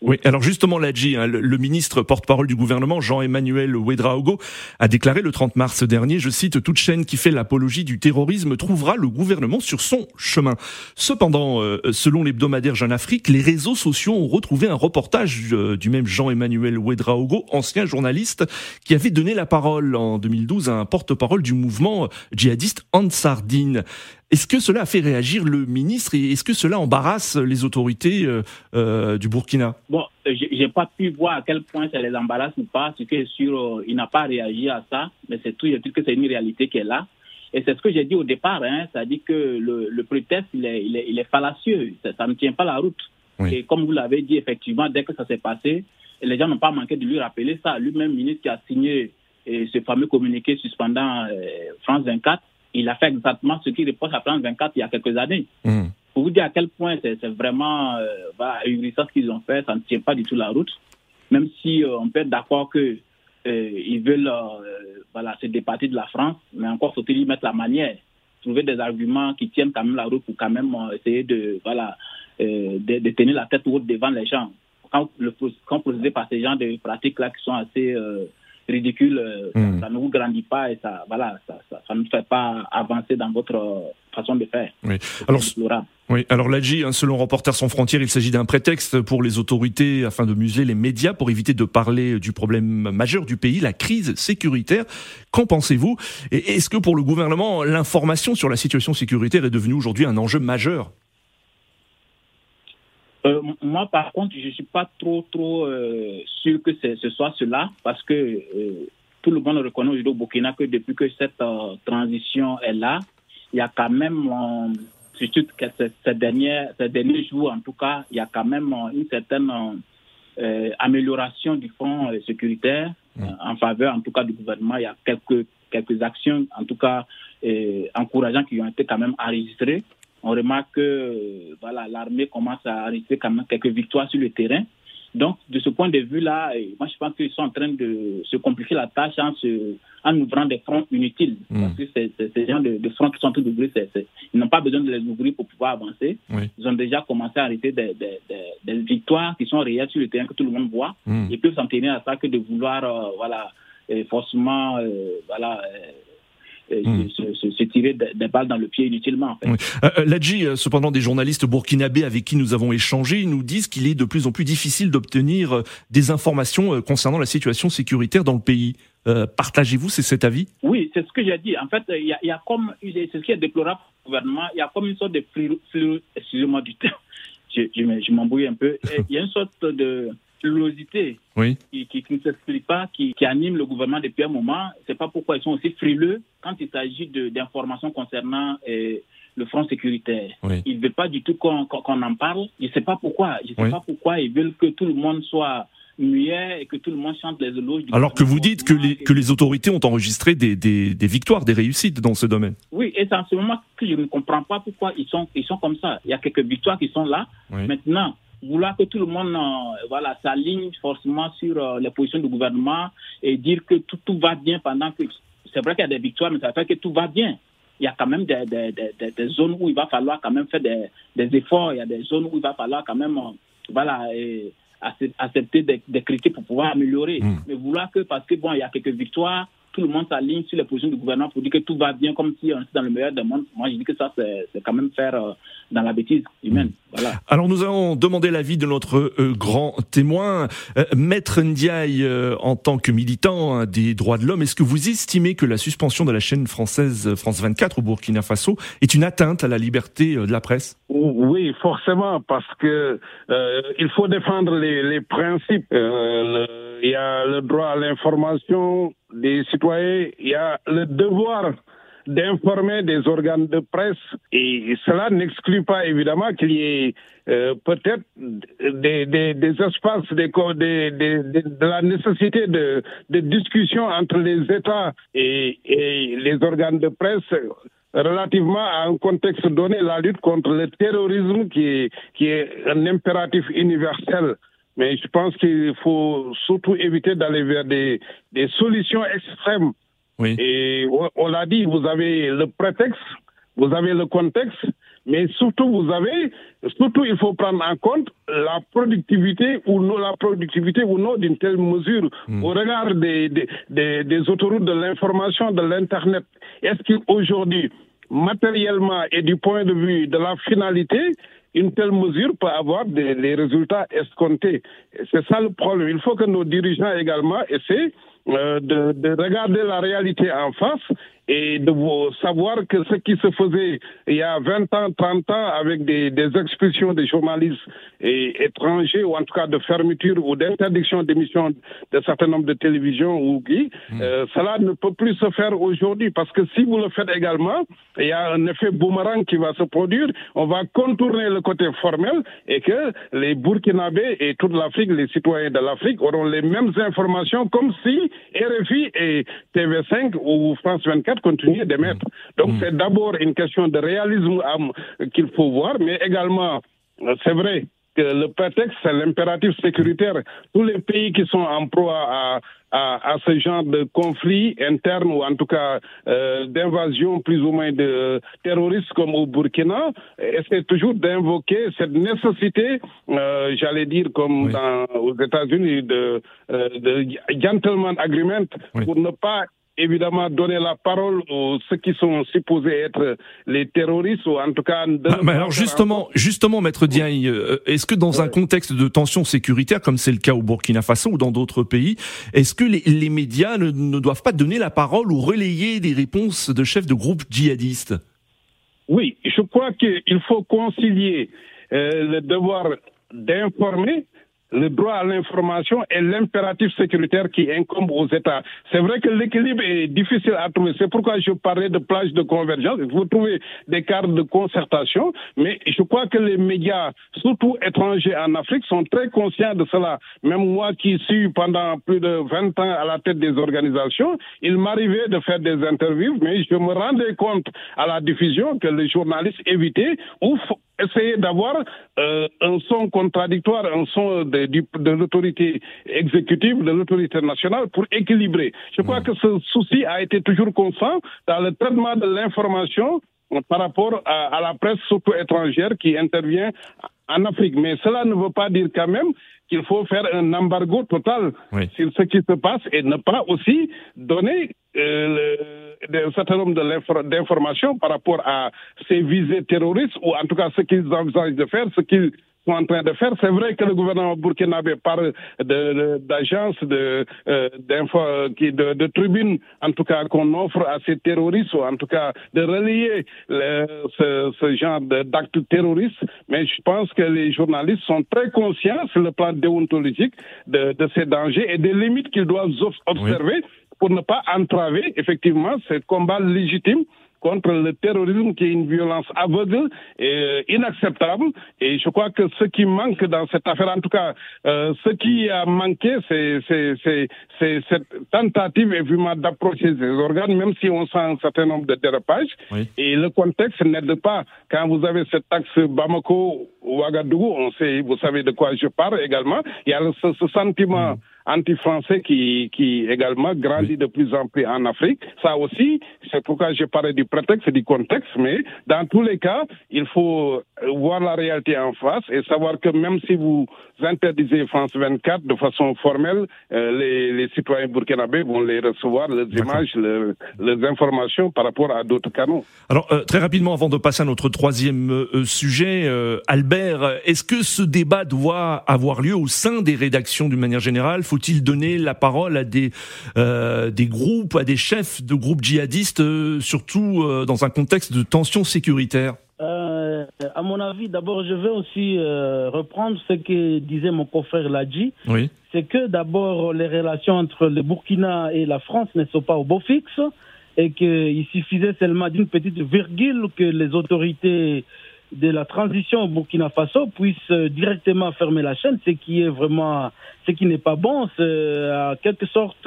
oui, alors justement, hein, le, ministre porte-parole du gouvernement, Jean-Emmanuel Ouedraogo, a déclaré le 30 mars dernier, je cite, toute chaîne qui fait l'apologie du terrorisme trouvera le gouvernement sur son chemin. Cependant, euh, selon l'hebdomadaire Jeune Afrique, les réseaux sociaux ont retrouvé un reportage euh, du même Jean-Emmanuel Ouedraogo, ancien journaliste, qui avait donné la parole en 2012 à un porte-parole du mouvement djihadiste Ansardine. Est-ce que cela a fait réagir le ministre et est-ce que cela embarrasse les autorités euh, euh, du Burkina? Bon, j'ai pas pu voir à quel point ça les embarrasse ou pas. Ce qui est sûr, euh, il n'a pas réagi à ça, mais c'est tout. Il dit que c'est une réalité qui est là. Et c'est ce que j'ai dit au départ, hein, c'est-à-dire que le, le prétexte, il est, il, est, il est fallacieux, ça, ne tient pas la route. Et comme vous l'avez dit, effectivement, dès que ça s'est passé, les gens n'ont pas manqué de lui rappeler ça. Lui-même, ministre qui a signé ce fameux communiqué suspendant France 24, il a fait exactement ce qu'il reproche à France 24 il y a quelques années. Hmm. Pour vous dire à quel point c'est vraiment euh, bah, ce qu'ils ont fait, ça ne tient pas du tout la route. Même si euh, on peut être d'accord que euh, ils veulent euh, voilà, se départir de la France, mais encore faut-il y mettre la manière, trouver des arguments qui tiennent quand même la route pour quand même essayer de, voilà, de, tenir la tête haute devant les gens. Quand, le, quand procédé par ces gens de pratiques-là qui sont assez euh, hmm. ça, ne vous grandit pas et ça, voilà, ça, ça, ne fait pas avancer dans votre euh, façon de faire. Oui. Alors, Oui, alors l'AGI, hein, selon Reporters sans frontières, il s'agit d'un prétexte pour les autorités afin de museler les médias pour éviter de parler du problème majeur du pays, la crise sécuritaire. Qu'en pensez-vous? Et est-ce que pour le gouvernement, l'information sur la situation sécuritaire est devenue aujourd'hui un enjeu majeur? Euh, moi, par contre, je ne suis pas trop, trop euh, sûr que ce soit cela, parce que euh, tout le monde reconnaît aujourd'hui au Burkina que depuis que cette transition est là, il y a quand même, surtout que ces, derniers, ces derniers jours, en tout cas, il y a quand même une certaine amélioration du front sécuritaire en faveur, en tout cas, du gouvernement. Il y a quelques, quelques actions, en tout cas, encourageantes qui ont été quand même enregistrées on remarque que voilà, l'armée commence à arrêter quand même quelques victoires sur le terrain. Donc, de ce point de vue-là, moi, je pense qu'ils sont en train de se compliquer la tâche en, se, en ouvrant des fronts inutiles. Hmm. Parce que ces gens de, fronts qui sont en train d'ouvrir, ils n'ont pas besoin de les ouvrir pour pouvoir avancer. Ils ont déjà commencé à arrêter des, victoires qui sont réelles sur le terrain que tout le monde voit. Hmm. Ils peuvent s'en tenir à ça que de vouloir, euh, voilà, forcément, euh, voilà, euh, Hmm. se, tirer des balles dans le pied inutilement. En fait. Euh, euh, euh, cependant, des journalistes burkinabés avec qui nous avons échangé nous disent qu'il est de plus en plus difficile d'obtenir des informations concernant la situation sécuritaire dans le pays. Partagez-vous cet avis? Oui, c'est ce que j'ai dit. En fait, il y, a, comme, c'est ce qui est déplorable au gouvernement, il y a comme une sorte de excusez-moi du temps, je, je m'embrouille un peu, il y a une sorte de frilosité oui. qui, qui, ne s'explique pas, qui, qui, anime le gouvernement depuis un moment. C'est pas pourquoi ils sont aussi frileux quand il s'agit d'informations concernant euh, le front sécuritaire. Ils ne veulent pas du tout qu'on en parle. Je ne sais pas pourquoi. Je sais pas pourquoi ils veulent que tout le monde soit muet et que tout le monde chante les éloges. Alors que vous dites que les, que les autorités ont enregistré des, des, des, victoires, des réussites dans ce domaine. Oui, et c'est en ce moment que je ne comprends pas pourquoi ils sont, ils sont comme ça. Il y a quelques victoires qui sont là. Maintenant, vouloir que tout le monde euh, voilà, s'aligne forcément sur euh, les positions du gouvernement et dire que tout, tout va bien pendant que... C'est vrai qu'il y a des victoires, mais ça fait que tout va bien. Il y a quand même des, des, des, des, zones où il va falloir quand même faire des, des, efforts. Il y a des zones où il va falloir quand même euh, voilà, accepter des, critiques pour pouvoir améliorer. Hmm. Mais vouloir que, parce que bon, il y a quelques victoires, tout le monde s'aligne sur les positions du gouvernement pour dire que tout va bien comme si on était dans le meilleur des mondes. Moi, je dis que ça, c'est quand même faire euh, dans la bêtise humaine. Voilà. Alors, nous allons demander l'avis de notre euh, grand témoin, euh, Maître Ndiaye, en tant que militant hein, des droits de l'homme. Est-ce que vous estimez que la suspension de la chaîne française France 24 au Burkina Faso est une atteinte à la liberté de la presse? Oui, forcément, parce que il faut défendre les, les principes. il y a le droit à l'information, des citoyens, il y a le devoir d'informer des organes de presse et cela n'exclut pas évidemment qu'il y ait euh, peut-être des, des, des, espaces, des, de la nécessité de, de, discussion entre les États et, et les organes de presse relativement à un contexte donné, la lutte contre le terrorisme qui qui est un impératif universel. Mais je pense qu'il faut surtout éviter d'aller vers des, des solutions extrêmes. Oui. Et on, l'a dit, vous avez le prétexte, vous avez le contexte, mais surtout vous avez, surtout il faut prendre en compte la productivité ou non, la productivité ou non d'une telle mesure hmm. au regard des, des, des, des autoroutes de l'information, de l'Internet. Est-ce qu'aujourd'hui, matériellement et du point de vue de la finalité, une telle mesure peut avoir des, résultats escomptés. C'est ça le problème. Il faut que nos dirigeants également essaient euh, de, de, regarder la réalité en face et de savoir que ce qui se faisait il y a 20 ans, 30 ans avec des, des expulsions des journalistes et, étrangers ou en tout cas de fermeture ou d'interdiction d'émission de certains nombres de télévisions ou qui, hmm. euh, cela ne peut plus se faire aujourd'hui parce que si vous le faites également, il y a un effet boomerang qui va se produire. On va contourner le côté formel et que les Burkinabés et toute l'Afrique, les citoyens de l'Afrique auront les mêmes informations comme si RFI et TV5 ou France 24 continuaient d'émettre. Donc mm. c'est d'abord une question de réalisme qu'il faut voir, mais également, euh, c'est vrai, que le prétexte, c'est l'impératif sécuritaire. Tous les pays qui sont en proie à, à, à ce genre de conflit interne ou en tout cas euh, d'invasion plus ou moins de terroristes comme au Burkina essaient toujours d'invoquer cette nécessité, euh, j'allais dire comme dans, aux États-Unis, de, euh, de gentleman agreement pour ne pas évidemment donner la parole aux ceux qui sont supposés être les terroristes ou en tout cas. Ah, mais alors justement, justement, maître Diagne, euh, est-ce que dans un contexte de tension sécuritaire, comme c'est le cas au Burkina Faso ou dans d'autres pays, est-ce que les, les médias ne, ne, doivent pas donner la parole ou relayer des réponses de chefs de groupes djihadistes? Oui, je crois qu'il faut concilier euh, le devoir d'informer le droit à l'information et l'impératif sécuritaire qui incombe aux États. C'est vrai que l'équilibre est difficile à trouver. C'est pourquoi je parlais de plage de convergence. Vous trouvez des cartes de concertation, mais je crois que les médias, surtout étrangers en Afrique, sont très conscients de cela. Même moi qui suis pendant plus de 20 ans à la tête des organisations, il m'arrivait de faire des interviews, mais je me rendais compte à la diffusion que les journalistes évitaient ou essayer d'avoir euh, un son contradictoire, un son de, de l'autorité exécutive, de l'autorité nationale pour équilibrer. Je crois mm. que ce souci a été toujours constant dans le traitement de l'information par rapport à, à, la presse, surtout étrangère, qui intervient en Afrique. Mais cela ne veut pas dire quand même qu'il faut faire un embargo total sur ce qui se passe et ne pas aussi donner euh, un certain nombre d'informations par rapport à ces visées terroristes ou en tout cas ce qu'ils envisagent de faire, ce qu'ils sont en train de faire. C'est vrai que le gouvernement burkinabé parle d'agences, de, euh, de, de, tribunes, en tout cas qu'on offre à ces terroristes, ou en tout cas de relier ce, ce, genre d'actes terroristes. Mais je pense que les journalistes sont très conscients sur le plan déontologique de, de ces dangers et des limites qu'ils doivent observer pour ne pas entraver effectivement ce combat légitime contre le terrorisme qui est une violence aveugle et euh, inacceptable. Et je crois que ce qui manque dans cette affaire, en tout cas, euh, ce qui a manqué, c'est cette tentative évidemment d'approcher ces organes, même si on sent un certain nombre de dérapages. Et le contexte n'aide pas. Quand vous avez cet axe Bamako, Ouagadougou, on sait, vous savez de quoi je parle également. Il y a ce, ce sentiment. Mm anti-français qui, qui également grandit de plus en plus en Afrique. Ça aussi, c'est pourquoi je parlais du prétexte et du contexte, mais dans tous les cas, il faut voir la réalité en face et savoir que même si vous interdisez France 24 de façon formelle, euh, les, les, citoyens burkinabés vont les recevoir, les images, les, informations par rapport à d'autres canaux. Alors, euh, très rapidement, avant de passer à notre troisième euh, sujet, Albert, est-ce que ce débat doit avoir lieu au sein des rédactions d'une manière générale? Faut-il donner la parole à des, des groupes, à des chefs de groupes djihadistes, surtout dans un contexte de tension sécuritaire euh, à mon avis, d'abord, je vais aussi euh, reprendre ce que disait mon confrère Ladji. Oui. C'est que d'abord, les relations entre le Burkina et la France ne sont pas au beau fixe et qu'il suffisait seulement d'une petite virgule que les autorités de la transition au Burkina Faso puissent directement fermer la chaîne, ce qui est vraiment, ce qui n'est pas bon. C'est en quelque sorte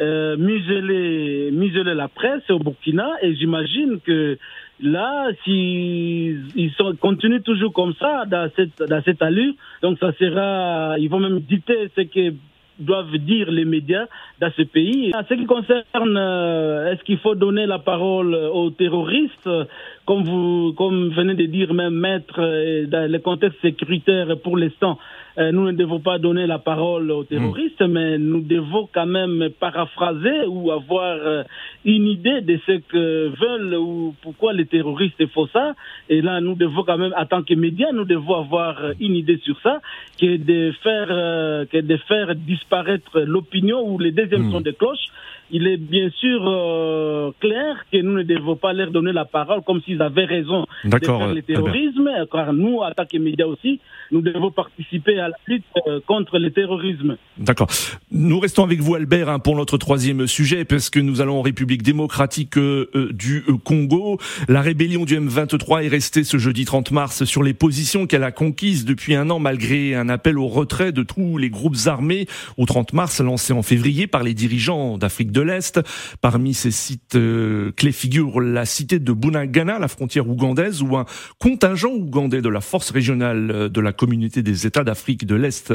euh, museler, museler la presse au Burkina et j'imagine que là, s'ils ils sont, continuent toujours comme ça, dans cette, dans cette allure, donc ça sera, ils vont même dicter ce que doivent dire les médias dans ce pays. En ce qui concerne, euh, est-ce qu'il faut donner la parole aux terroristes, comme vous, comme venez de dire même maître, euh, dans le contexte sécuritaire pour l'instant, nous ne devons pas donner la parole aux terroristes, mais nous devons quand même paraphraser ou avoir une idée de ce que veulent ou pourquoi les terroristes font ça. Et là, nous devons quand même, en tant que médias, nous devons avoir une idée sur ça, que de faire, que de faire disparaître l'opinion ou les deuxièmes hmm. sons de cloche il est bien sûr euh, clair que nous ne devons pas leur donner la parole comme s'ils avaient raison de faire le terrorisme, car nous, en tant que médias aussi, nous devons participer à la lutte euh, contre le terrorisme. D'accord. Nous restons avec vous, Albert, hein, pour notre troisième sujet, parce que nous allons en République démocratique euh, du Congo. La rébellion du M23 est restée ce jeudi 30 mars sur les positions qu'elle a conquises depuis un an, malgré un appel au retrait de tous les groupes armés au 30 mars, lancé en février par les dirigeants d'Afrique de l'Est. Parmi ces sites euh, clés figure la cité de Bunagana, la frontière ougandaise, où un contingent ougandais de la force régionale euh, de la communauté des États d'Afrique de l'Est,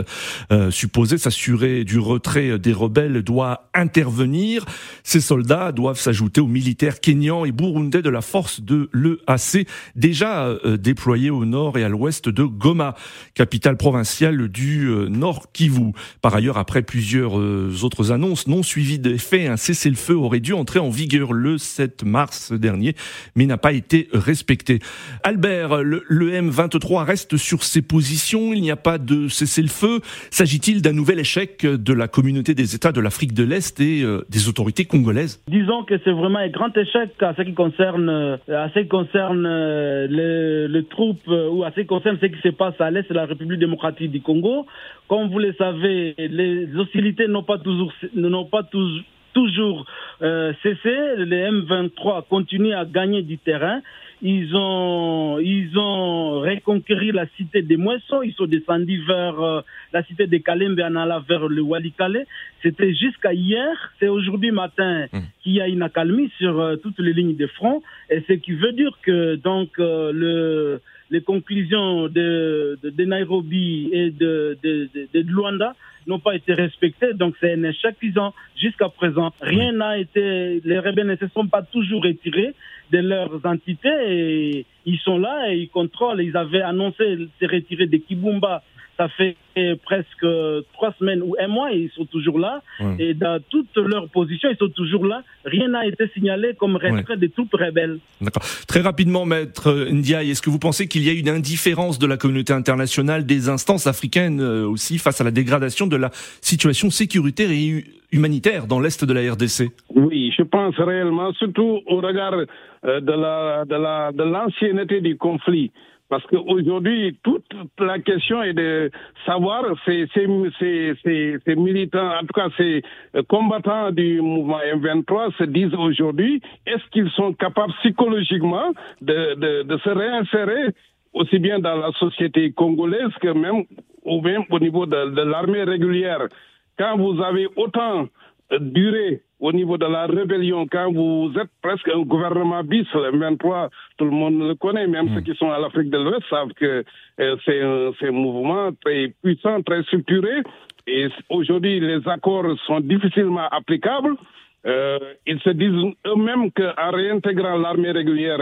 euh, supposé s'assurer du retrait des rebelles, doit intervenir. Ces soldats doivent s'ajouter aux militaires kenyans et burundais de la force de l'EAC, déjà déployés au nord et à l'ouest de Goma, capitale provinciale du Nord Kivu. Par ailleurs, après plusieurs autres annonces non suivies d'effets, un cessez-le-feu aurait dû entrer en vigueur le 7 mars dernier, mais n'a pas été respecté. Albert, le, M23 reste sur ses positions, il n'y a pas de cessez-le-feu. S'agit-il d'un nouvel échec de la communauté des États de l'Afrique de l'Est et euh, des autorités congolaises? Disons que c'est vraiment un grand échec à ce qui concerne, euh, à ce qui concerne euh, les, troupes ou à ce qui concerne ce qui se passe à l'Est de la République démocratique du Congo. Comme vous le savez, les hostilités n'ont pas toujours, n'ont pas toujours toujours euh, cessé. Les M23 continuent à gagner du terrain. Ils ont, ils ont reconquéri la cité des Moissons. Ils sont descendus vers euh, la cité de Kalembe en allant vers le Walikale. C'était jusqu'à hier. C'est aujourd'hui matin hmm. qu'il y a une accalmie sur euh, toutes les lignes de front. Et ce qui veut dire que donc le les conclusions de, de, Nairobi et de, de, de, Luanda n'ont pas été respectées. Donc c'est un échec qu'ils jusqu'à présent. Rien n'a été, les rebelles ne se sont pas toujours retirés de leurs entités et ils sont là et ils contrôlent. Ils avaient annoncé se retirer de Kibumba ça fait presque trois semaines ou un mois et ils sont toujours là. Et dans toutes leurs positions, ils sont toujours là. Rien n'a été signalé comme retrait des troupes rebelles. D'accord. Très rapidement, maître Ndiaye, est-ce que vous pensez qu'il y a une indifférence de la communauté internationale, des instances africaines euh, aussi, face à la dégradation de la situation sécuritaire et humanitaire dans l'est de la RDC Oui, je pense réellement, surtout au regard euh, de la de l'ancienneté du conflit. Parce qu'aujourd'hui, toute la question est de savoir ces, ces, militants, en tout cas ces combattants du mouvement M23 se disent aujourd'hui, est-ce qu'ils sont capables psychologiquement de, se réinsérer aussi bien dans la société congolaise que même, même au niveau de, de l'armée régulière? Quand vous avez autant duré au niveau de la rébellion, quand vous êtes presque un gouvernement bis, le 23, tout le monde le connaît, même ceux mm. qui sont à l'Afrique de l'Ouest savent que euh, c'est un, mouvement très puissant, très structuré. Et aujourd'hui, les accords sont difficilement applicables. Euh, ils se disent eux-mêmes qu'en réintégrant l'armée régulière,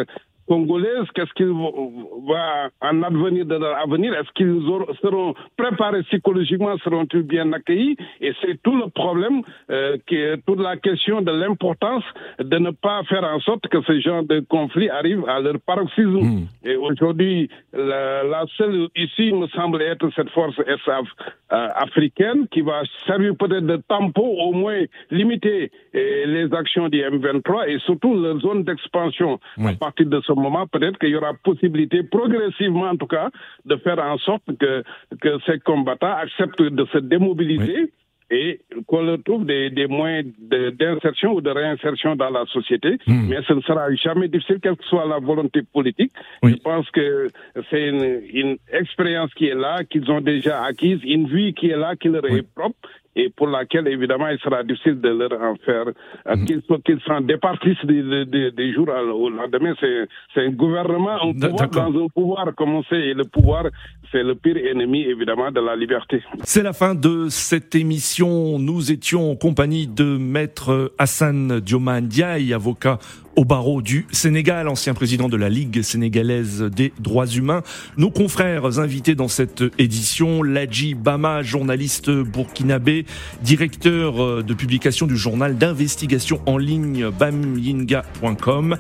congolaise, qu'est-ce qu'il va en advenir de leur avenir? Est-ce qu'ils seront préparés psychologiquement Seront-ils bien accueillis? Et c'est tout le problème, euh, qui est toute la question de l'importance de ne pas faire en sorte que ce genre de conflit arrive à leur paroxysme. Hmm. Et aujourd'hui, la, seule ici me semble être cette force SAF euh, africaine qui va servir peut-être de tampon, au moins limiter euh, les actions du M23 et surtout leur zone d'expansion à partir de ce moment, peut-être qu'il y aura possibilité, progressivement en tout cas, de faire en sorte que, que ces combattants acceptent de se démobiliser. et qu'on leur trouve des, des moyens d'insertion ou de réinsertion dans la société. Hmm. Mais ce ne sera jamais difficile, quelle que soit la volonté politique. Je pense que c'est une, une, expérience qui est là, qu'ils ont déjà acquise, une vie qui est là, qui leur est propre et pour laquelle, évidemment, il sera difficile de leur en faire, euh, mm. qu'ils s'en départissent des, jours au lendemain. C'est un gouvernement, un pouvoir dans un pouvoir, comme on sait, et le pouvoir, c'est le pire ennemi, évidemment, de la liberté. C'est la fin de cette émission. Nous étions en compagnie de Maître Hassan Dioman Diaye, avocat au barreau du Sénégal, ancien président de la Ligue sénégalaise des droits humains. Nos confrères invités dans cette édition, Ladji Bama, journaliste burkinabé, directeur euh, de publication du journal d'investigation en ligne bamyinga.com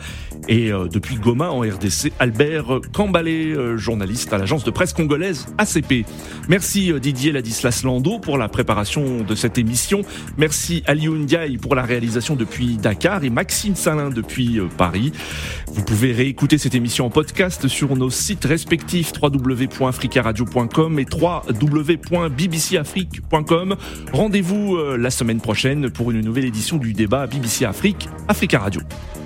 et euh, depuis Goma en RDC, Albert Cambalé, euh, journaliste à l'agence de presse congolaise ACP. Merci Didier Ladislas Lando pour la préparation de cette émission. Merci Aliou Ndiaye pour la réalisation depuis Dakar et Maxime Salin depuis euh, Paris. Vous pouvez réécouter cette émission en podcast sur nos sites respectifs www.africaradio.com et www.bbcafrique.com. Rendez-vous euh, la semaine prochaine pour une nouvelle édition du débat BBC Afrique, Africa Radio.